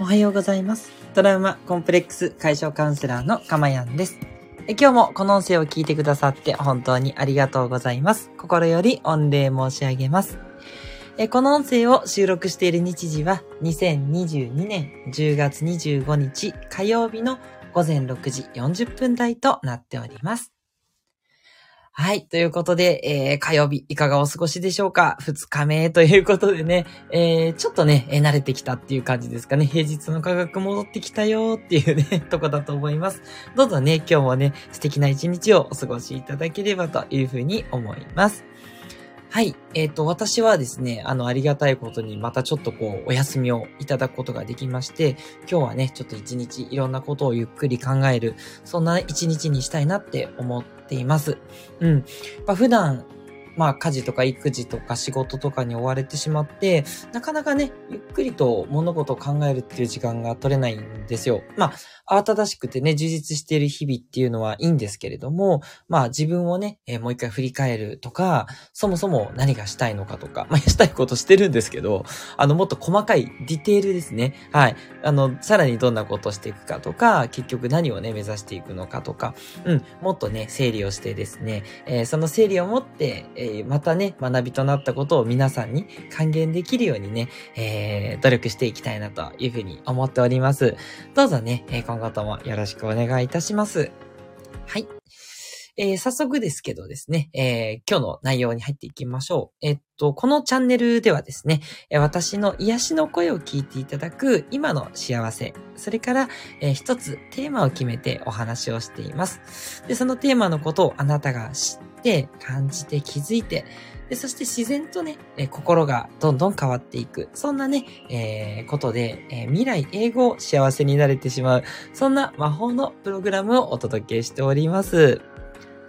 おはようございます。トラウマコンプレックス解消カウンセラーのかまやんです。今日もこの音声を聞いてくださって本当にありがとうございます。心より御礼申し上げます。この音声を収録している日時は2022年10月25日火曜日の午前6時40分台となっております。はい。ということで、えー、火曜日いかがお過ごしでしょうか？二日目ということでね、えー、ちょっとね、えー慣れてきたっていう感じですかね。平日の価格戻ってきたよっていうね、とこだと思います。どうぞね、今日もね、素敵な一日をお過ごしいただければというふうに思います。はい。えっ、と、私はですね、あの、ありがたいことに、またちょっとこう、お休みをいただくことができまして、今日はね、ちょっと一日いろんなことをゆっくり考える、そんな一日にしたいなって思ってています。うん。まあ、普段、まあ、家事とか育児とか仕事とかに追われてしまって、なかなかね、ゆっくりと物事を考えるっていう時間が取れないんですよ。まあ、慌ただしくてね、充実している日々っていうのはいいんですけれども、まあ自分をね、えーもう一回振り返るとか、そもそも何がしたいのかとか、まあしたいことしてるんですけど、あのもっと細かいディテールですね。はい。あの、さらにどんなことをしていくかとか、結局何をね、目指していくのかとか、うん、もっとね、整理をしてですね、えーその整理を持って、えまたね、学びとなったことを皆さんに還元できるようにね、えー努力していきたいなというふうに思っております。どうぞね、え今後ともよろしくお願いいたします。はい。えー早速ですけどですね、えー今日の内容に入っていきましょう。えっと、このチャンネルではですね、私の癒しの声を聞いていただく今の幸せ、それから、えー一つテーマを決めてお話をしています。で、そのテーマのことをあなたが知って、感じて、気づいて、で、そして自然とね、えー心がどんどん変わっていく。そんなね、えーことで、えー未来英語を幸せになれてしまう。そんな魔法のプログラムをお届けしております。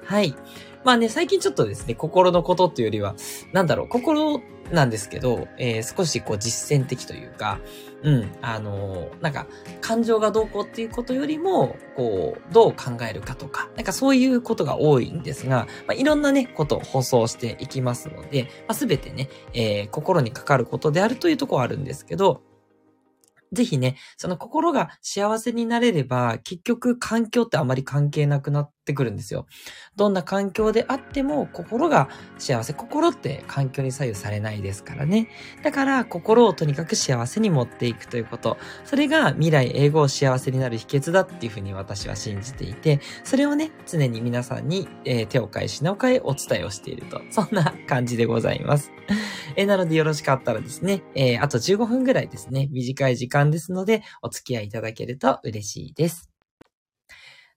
はい。まあね、最近ちょっとですね、心のことっていうよりは、なんだろう、心なんですけど、えー少しこう実践的というか、うん、あのーなんか、感情がどうこうっていうことよりも、こう、どう考えるかとか、なんかそういうことが多いんですが、まあ、いろんなね、ことを放送していきますので、まあ、すべてね、えー心にかかることであるというところはあるんですけど、ぜひね、その心が幸せになれれば、結局環境ってあまり関係なくなっててくるんですよ。どんな環境であっても、心が幸せ。心って環境に左右されないですからね。だから、心をとにかく幸せに持っていくということ。それが未来英語を幸せになる秘訣だっていうふうに私は信じていて、それをね、常に皆さんに、えー手を変え品を変えお伝えをしていると。そんな感じでございます。えなのでよろしかったらですね、えーあと15分ぐらいですね、短い時間ですので、お付き合いいただけると嬉しいです。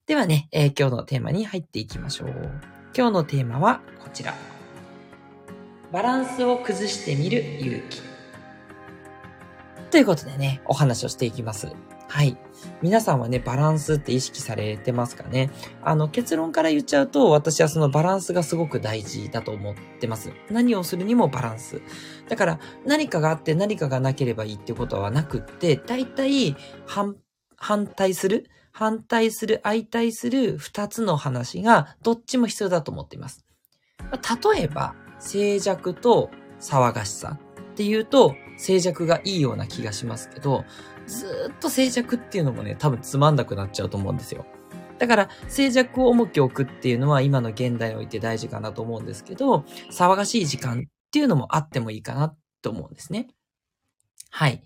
ではね、えー今日のテーマに入っていきましょう。今日のテーマはこちら。バランスを崩してみる勇気。ということでね、お話をしていきます。はい。皆さんはね、バランスって意識されてますかね？あの、結論から言っちゃうと、私はそのバランスがすごく大事だと思ってます。何をするにもバランス。だから、何かがあって何かがなければいいってことはなくって、大体、反、反対する反対する、相対する二つの話がどっちも必要だと思っています。例えば、静寂と騒がしさっていうと、静寂がいいような気がしますけど、ずっと静寂っていうのもね、多分つまんなくなっちゃうと思うんですよ。だから、静寂を重きを置くっていうのは今の現代において大事かなと思うんですけど、騒がしい時間っていうのもあってもいいかなと思うんですね。はい。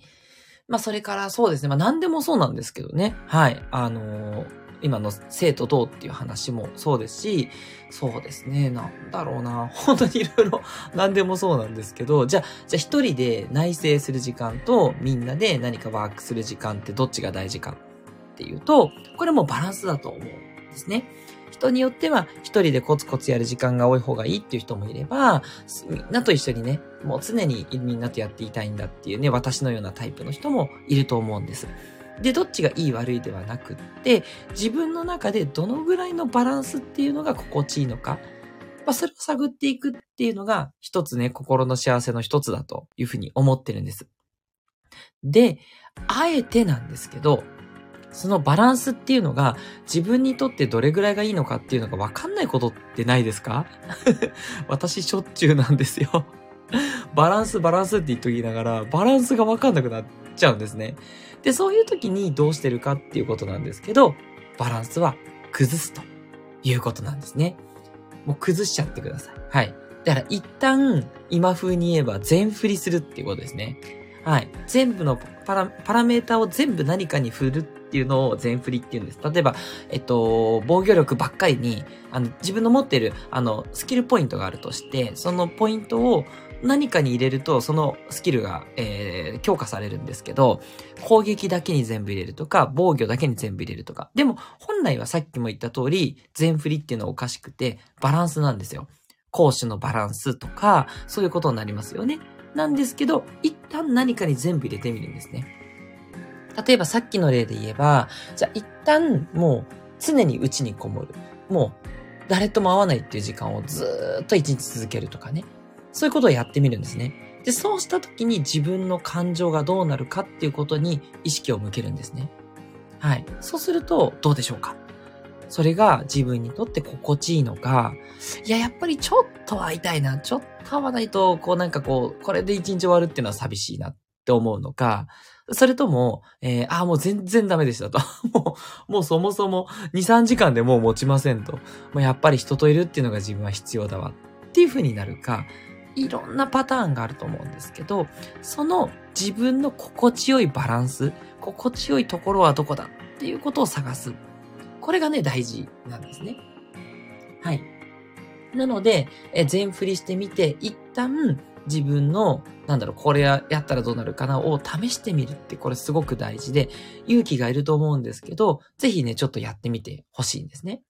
まあ、それからそうですね。まあ、何でもそうなんですけどね。はい。あのー今の生とどうっていう話もそうですし、そうですね。なんだろうな。本当にいろいろ何でもそうなんですけど、じゃあ、じゃあ一人で内省する時間とみんなで何かワークする時間ってどっちが大事かっていうと、これもバランスだと思うんですね。人によっては一人でコツコツやる時間が多い方がいいっていう人もいれば、みんなと一緒にね、もう常にみんなとやっていたいんだっていうね、私のようなタイプの人もいると思うんです。で、どっちがいい悪いではなくって、自分の中でどのぐらいのバランスっていうのが心地いいのか、まあ、それを探っていくっていうのが、一つね、心の幸せの一つだというふうに思ってるんです。で、あえてなんですけど、そのバランスっていうのが自分にとってどれぐらいがいいのかっていうのがわかんないことってないですか？私しょっちゅうなんですよ。バランスバランスって言っときながら、バランスがわかんなくなっちゃうんですね。で、そういう時にどうしてるかっていうことなんですけど、バランスは崩すということなんですね。もう崩しちゃってください。はい。だから一旦、今風に言えば全振りするっていうことですね。はい。全部のパラ、パラメータを全部何かに振るっっていうのを全振りって言うんです。例えば、えっと、防御力ばっかりに、あの、自分の持ってる、あの、スキルポイントがあるとして、そのポイントを何かに入れると、そのスキルが、えー、強化されるんですけど、攻撃だけに全部入れるとか、防御だけに全部入れるとか。でも、本来はさっきも言った通り、全振りっていうのはおかしくて、バランスなんですよ。攻守のバランスとか、そういうことになりますよね。なんですけど、一旦何かに全部入れてみるんですね。例えばさっきの例で言えば、じゃあ一旦もう常に家にこもる。もう誰とも会わないっていう時間をずっと一日続けるとかね。そういうことをやってみるんですね。で、そうした時に自分の感情がどうなるかっていうことに意識を向けるんですね。はい。そうするとどうでしょうか？それが自分にとって心地いいのか、いや、やっぱりちょっと会いたいな、ちょっと会わないと、こうなんかこう、これで一日終わるっていうのは寂しいなって思うのか、それとも、えー、ああ、もう全然ダメでしたと。もう、もうそもそも2、3時間でもう持ちませんと。もうやっぱり人といるっていうのが自分は必要だわっていう風になるか、いろんなパターンがあると思うんですけど、その自分の心地よいバランス、心地よいところはどこだっていうことを探す。これがね、大事なんですね。はい。なので、え全振りしてみて、一旦自分の、なんだろう、これやったらどうなるかなを試してみるって、これすごく大事で、勇気がいると思うんですけど、ぜひね、ちょっとやってみてほしいんですね。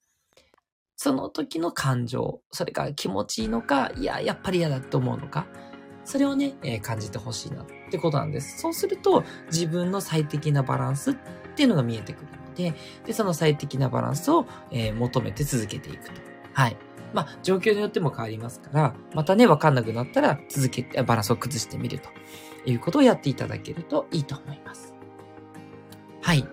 その時の感情、それが気持ちいいのか、いや、やっぱり嫌だって思うのか、それをね、えー、感じてほしいなってことなんです。そうすると、自分の最適なバランスっていうのが見えてくるので、で、その最適なバランスを、えー、求めて続けていくと。はい。まあ、状況によっても変わりますから、またね、わかんなくなったら続けて、バランスを崩してみるということをやっていただけるといいと思います。はい。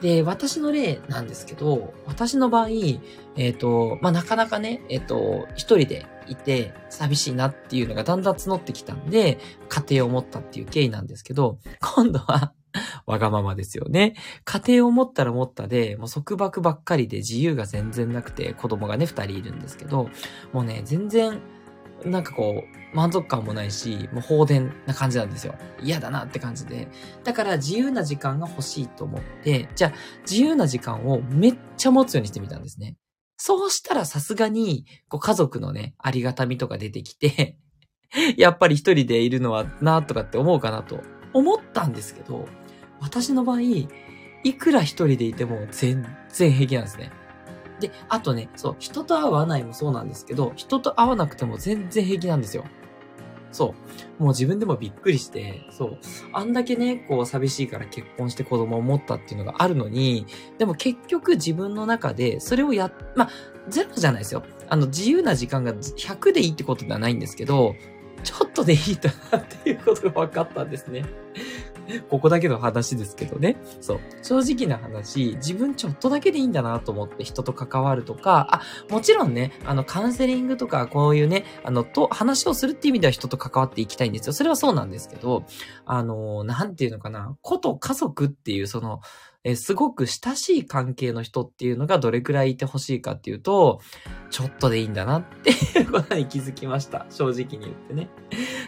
で、私の例なんですけど、私の場合、えっ、ー、と、まあ、なかなかね、えっ、ー、と、一人でいて寂しいなっていうのがだんだん募ってきたんで、家庭を持ったっていう経緯なんですけど、今度は わがままですよね。家庭を持ったら持ったで、もう束縛ばっかりで自由が全然なくて、子供がね、二人いるんですけど、もうね、全然、なんかこう、満足感もないし、もう放電な感じなんですよ。嫌だなって感じで。だから自由な時間が欲しいと思って、じゃあ自由な時間をめっちゃ持つようにしてみたんですね。そうしたらさすがに、こう家族のね、ありがたみとか出てきて やっぱり一人でいるのはなとかって思うかなと思ったんですけど、私の場合、いくら一人でいても全然平気なんですね。で、あとね、そう、人と会わないもそうなんですけど、人と会わなくても全然平気なんですよ。そう。もう自分でもびっくりして、そう。あんだけね、こう寂しいから結婚して子供を持ったっていうのがあるのに、でも結局自分の中でそれをや、まあ、ゼロじゃないですよ。あの、自由な時間が100でいいってことではないんですけど、ちょっとでいいんだなっていうことが分かったんですね。ここだけの話ですけどね。そう。正直な話、自分ちょっとだけでいいんだなと思って人と関わるとか、あ、もちろんね、あの、カウンセリングとか、こういうね、あの、と、話をするっていう意味では人と関わっていきたいんですよ。それはそうなんですけど、あの、なんていうのかな、こと家族っていう、その、えすごく親しい関係の人っていうのがどれくらいいてほしいかっていうと、ちょっとでいいんだなっていうことに気づきました。正直に言ってね。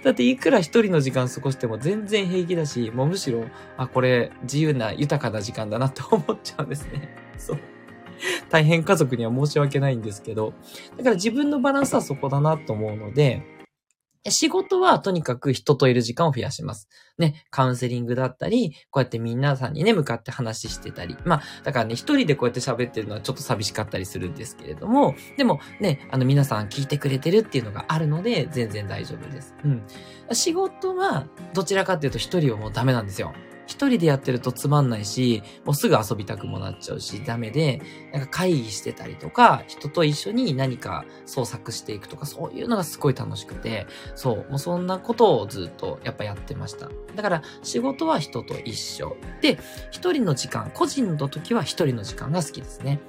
だっていくら一人の時間過ごしても全然平気だし、もうむしろ、あ、これ自由な豊かな時間だなって思っちゃうんですね。そう。大変家族には申し訳ないんですけど、だから自分のバランスはそこだなと思うので、仕事はとにかく人といる時間を増やします。ね、カウンセリングだったり、こうやって皆さんにね、向かって話してたり。まあ、だからね、一人でこうやって喋ってるのはちょっと寂しかったりするんですけれども、でもね、あの皆さん聞いてくれてるっていうのがあるので、全然大丈夫です。うん。仕事は、どちらかっていうと一人はもうダメなんですよ。一人でやってるとつまんないし、もうすぐ遊びたくもなっちゃうし、ダメで、なんか会議してたりとか、人と一緒に何か創作していくとか、そういうのがすごい楽しくて、そう、もうそんなことをずっとやっぱやってました。だから仕事は人と一緒。で、一人の時間、個人の時は一人の時間が好きですね。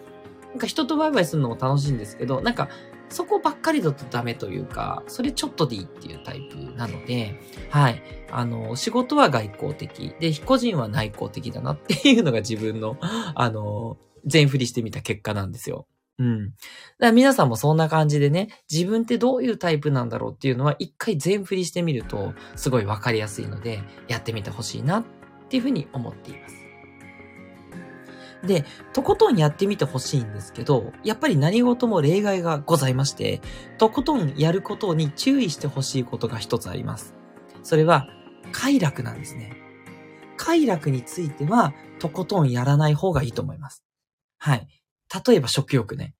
なんか人とバイバイするのも楽しいんですけど、なんかそこばっかりだとダメというか、それちょっとでいいっていうタイプなので、はい。あの、仕事は外交的。で、個人は内向的だなっていうのが自分の、あの、全振りしてみた結果なんですよ。うん。だから皆さんもそんな感じでね、自分ってどういうタイプなんだろうっていうのは一回全振りしてみると、すごいわかりやすいので、やってみてほしいなっていうふうに思っています。で、とことんやってみてほしいんですけど、やっぱり何事も例外がございまして、とことんやることに注意してほしいことが一つあります。それは、快楽なんですね。快楽については、とことんやらない方がいいと思います。はい。例えば食欲ね。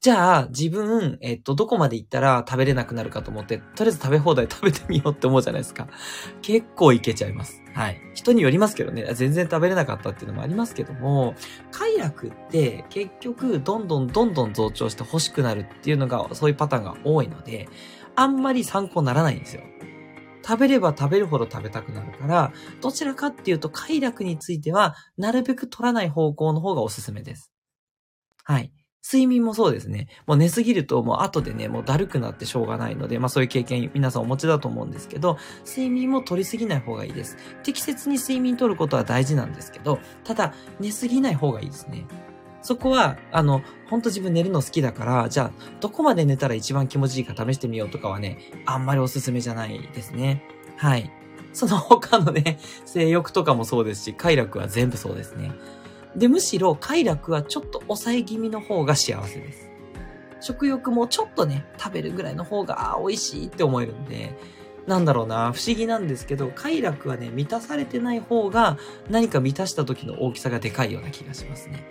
じゃあ、自分、えっと、どこまで行ったら食べれなくなるかと思って、とりあえず食べ放題食べてみようって思うじゃないですか。結構いけちゃいます。はい。人によりますけどね、全然食べれなかったっていうのもありますけども、快楽って結局、どんどんどんどん増長して欲しくなるっていうのが、そういうパターンが多いので、あんまり参考にならないんですよ。食べれば食べるほど食べたくなるから、どちらかっていうと快楽については、なるべく取らない方向の方がおすすめです。はい。睡眠もそうですね。もう寝すぎるともう後でね、もうだるくなってしょうがないので、まあそういう経験皆さんお持ちだと思うんですけど、睡眠も取りすぎない方がいいです。適切に睡眠取ることは大事なんですけど、ただ寝すぎない方がいいですね。そこは、あの、ほんと自分寝るの好きだから、じゃあ、どこまで寝たら一番気持ちいいか試してみようとかはね、あんまりおすすめじゃないですね。はい。その他のね、性欲とかもそうですし、快楽は全部そうですね。で、むしろ快楽はちょっと抑え気味の方が幸せです。食欲もちょっとね、食べるぐらいの方が、あ美味しいって思えるんで、なんだろうな、不思議なんですけど、快楽はね、満たされてない方が、何か満たした時の大きさがでかいような気がしますね。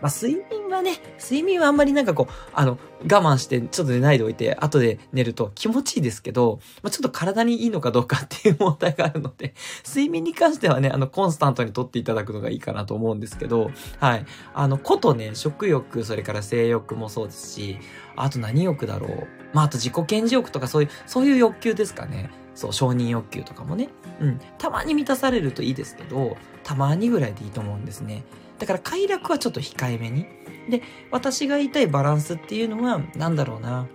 まあ、睡眠はね、睡眠はあんまりなんかこう、あの、我慢してちょっと寝ないでおいて、後で寝ると気持ちいいですけど、まあ、ちょっと体にいいのかどうかっていう問題があるので、睡眠に関してはね、あの、コンスタントにとっていただくのがいいかなと思うんですけど、はい。あの、ことね、食欲、それから性欲もそうですし、あと何欲だろう。まあ、あと自己顕示欲とかそういう、そういう欲求ですかね。そう、承認欲求とかもね。うん。たまに満たされるといいですけど、たまにぐらいでいいと思うんですね。だから快楽はちょっと控えめに。で、私が言いたいバランスっていうのは、なんだろうな。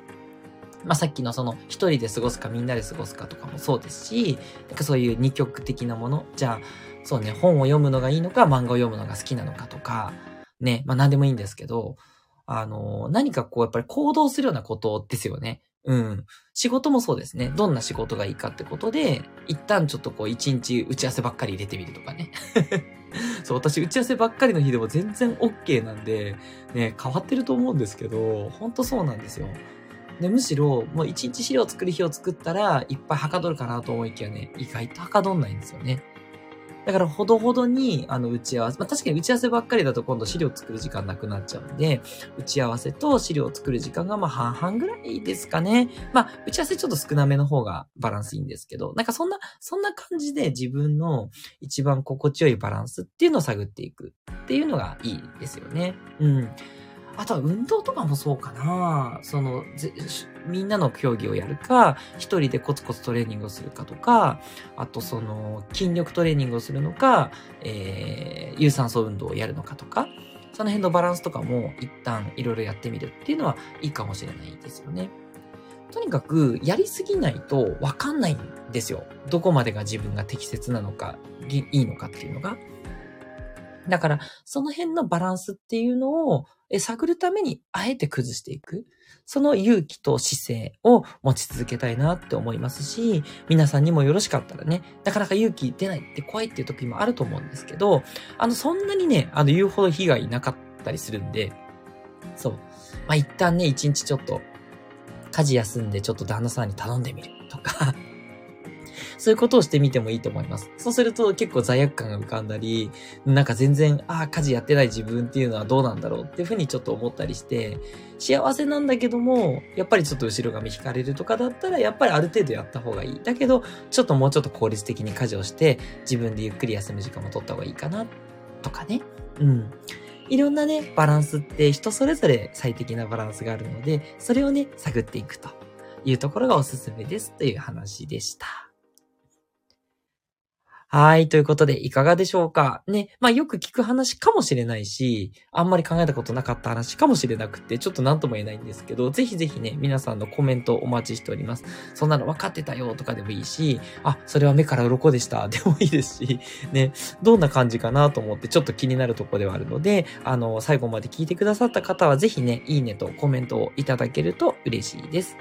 まあ、さっきのその一人で過ごすかみんなで過ごすかとかもそうですし、なんかそういう二極的なもの。じゃあ、そうね、本を読むのがいいのか、漫画を読むのが好きなのかとか、ね、まあ何でもいいんですけど、あの、何かこうやっぱり行動するようなことですよね。うん。仕事もそうですね。どんな仕事がいいかってことで、一旦ちょっとこう一日打ち合わせばっかり入れてみるとかね。そう、私打ち合わせばっかりの日でも全然 OK なんで、ね、変わってると思うんですけど、ほんとそうなんですよ。で、むしろ、もう一日資料作る日を作ったら、いっぱいはかどるかなと思いきやね、意外とはかどんないんですよね。だから、ほどほどに、あの、打ち合わせ、まあ、確かに打ち合わせばっかりだと今度資料作る時間なくなっちゃうんで、打ち合わせと資料を作る時間が、まあ、半々ぐらいですかね。まあ、打ち合わせちょっと少なめの方がバランスいいんですけど、なんかそんな、そんな感じで自分の一番心地よいバランスっていうのを探っていくっていうのがいいですよね。うん。あとは運動とかもそうかな。その、みんなの競技をやるか、一人でコツコツトレーニングをするかとか、あとその、筋力トレーニングをするのか、えー、有酸素運動をやるのかとか、その辺のバランスとかも一旦いろいろやってみるっていうのはいいかもしれないですよね。とにかく、やりすぎないとわかんないんですよ。どこまでが自分が適切なのか、いいのかっていうのが。だから、その辺のバランスっていうのを探るために、あえて崩していく。その勇気と姿勢を持ち続けたいなって思いますし、皆さんにもよろしかったらね、なかなか勇気出ないって怖いっていう時もあると思うんですけど、あの、そんなにね、あの、言うほど被害なかったりするんで、そう。まあ、一旦ね、一日ちょっと、家事休んでちょっと旦那さんに頼んでみるとかそういうことをしてみてもいいと思います。そうすると結構罪悪感が浮かんだり、なんか全然、ああ、家事やってない自分っていうのはどうなんだろうっていうふうにちょっと思ったりして、幸せなんだけども、やっぱりちょっと後ろ髪引かれるとかだったら、やっぱりある程度やった方がいい。だけど、ちょっともうちょっと効率的に家事をして、自分でゆっくり休む時間も取った方がいいかな、とかね。うん。いろんなね、バランスって人それぞれ最適なバランスがあるので、それをね、探っていくというところがおすすめですという話でした。はい。ということで、いかがでしょうか？ね。まあ、よく聞く話かもしれないし、あんまり考えたことなかった話かもしれなくて、ちょっと何とも言えないんですけど、ぜひぜひね、皆さんのコメントお待ちしております。そんなの分かってたよとかでもいいし、あ、それは目から鱗でした でもいいですし、ね、どんな感じかなと思ってちょっと気になるとこではあるので、あの、最後まで聞いてくださった方はぜひね、いいねとコメントをいただけると嬉しいです。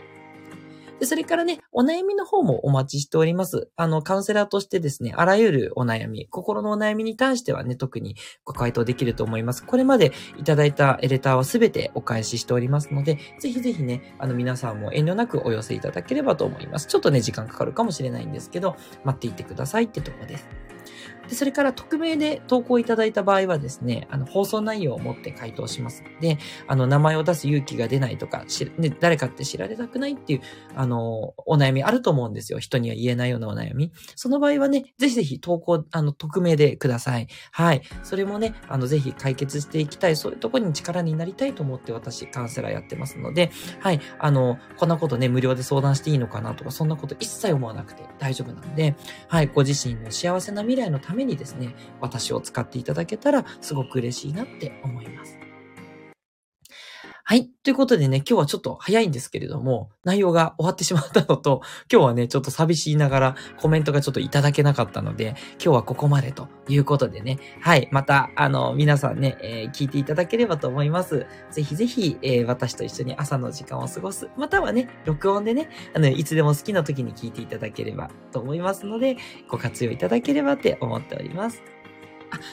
で、それからね、お悩みの方もお待ちしております。あの、カウンセラーとしてですね、あらゆるお悩み、心のお悩みに対してはね、特にご回答できると思います。これまでいただいたエレターはすべてお返ししておりますので、ぜひぜひね、あの、皆さんも遠慮なくお寄せいただければと思います。ちょっとね、時間かかるかもしれないんですけど、待っていてくださいってとこです。で、それから匿名で投稿いただいた場合はですね、あの、放送内容を持って回答しますので、あの、名前を出す勇気が出ないとか、しね、誰かって知られたくないっていう、あの、お悩みあると思うんですよ。人には言えないようなお悩み。その場合はね、ぜひぜひ投稿、あの、匿名でください。はい。それもね、あの、ぜひ解決していきたい、そういうところに力になりたいと思って私、カウンセラーやってますので、はい。あの、こんなことね、無料で相談していいのかなとか、そんなこと一切思わなくて大丈夫なので、はい。ご自身の幸せな未来のためめにですね、私を使っていただけたらすごく嬉しいなって思います。はい。ということでね、今日はちょっと早いんですけれども、内容が終わってしまったのと、今日はね、ちょっと寂しいながらコメントがちょっといただけなかったので、今日はここまでということでね、はい。また、あの、皆さんね、えー、聞いていただければと思います。ぜひぜひ、えー、私と一緒に朝の時間を過ごす。またはね、録音でね、あの、いつでも好きな時に聞いていただければと思いますので、ご活用いただければって思っております。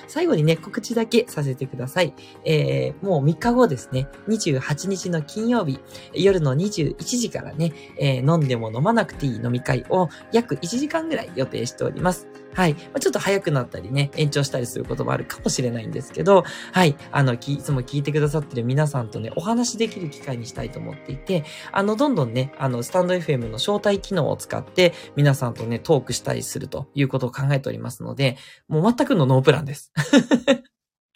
最後にね、告知だけさせてください。えー、もう3日後ですね、28日の金曜日、夜の21時からね、えー、飲んでも飲まなくていい飲み会を約1時間ぐらい予定しております。はい。まあ、ちょっと早くなったりね、延長したりすることもあるかもしれないんですけど、はい。あの、いつも聞いてくださってる皆さんとね、お話しできる機会にしたいと思っていて、あの、どんどんね、あの、スタンド FM の招待機能を使って、皆さんとね、トークしたりするということを考えておりますので、もう全くのノープランです。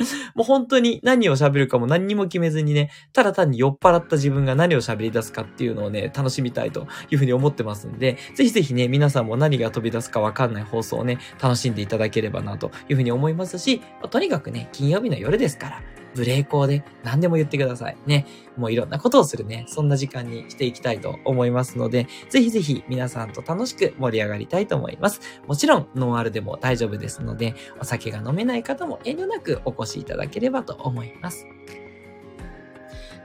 もう本当に何を喋るかも何にも決めずにね、ただ単に酔っ払った自分が何を喋り出すかっていうのをね、楽しみたいというふうに思ってますんで、ぜひぜひね、皆さんも何が飛び出すかわかんない放送をね、楽しんでいただければなというふうに思いますし、とにかくね、金曜日の夜ですから、ブレーコーで何でも言ってください。ね。もういろんなことをするね、そんな時間にしていきたいと思いますので、ぜひぜひ皆さんと楽しく盛り上がりたいと思います。もちろん、ノンアルでも大丈夫ですので、お酒が飲めない方も遠慮なくお越しいただければと思います。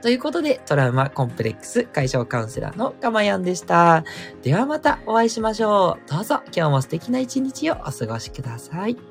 ということで、トラウマコンプレックス解消カウンセラーのかまやんでした。ではまたお会いしましょう。どうぞ今日も素敵な一日をお過ごしください。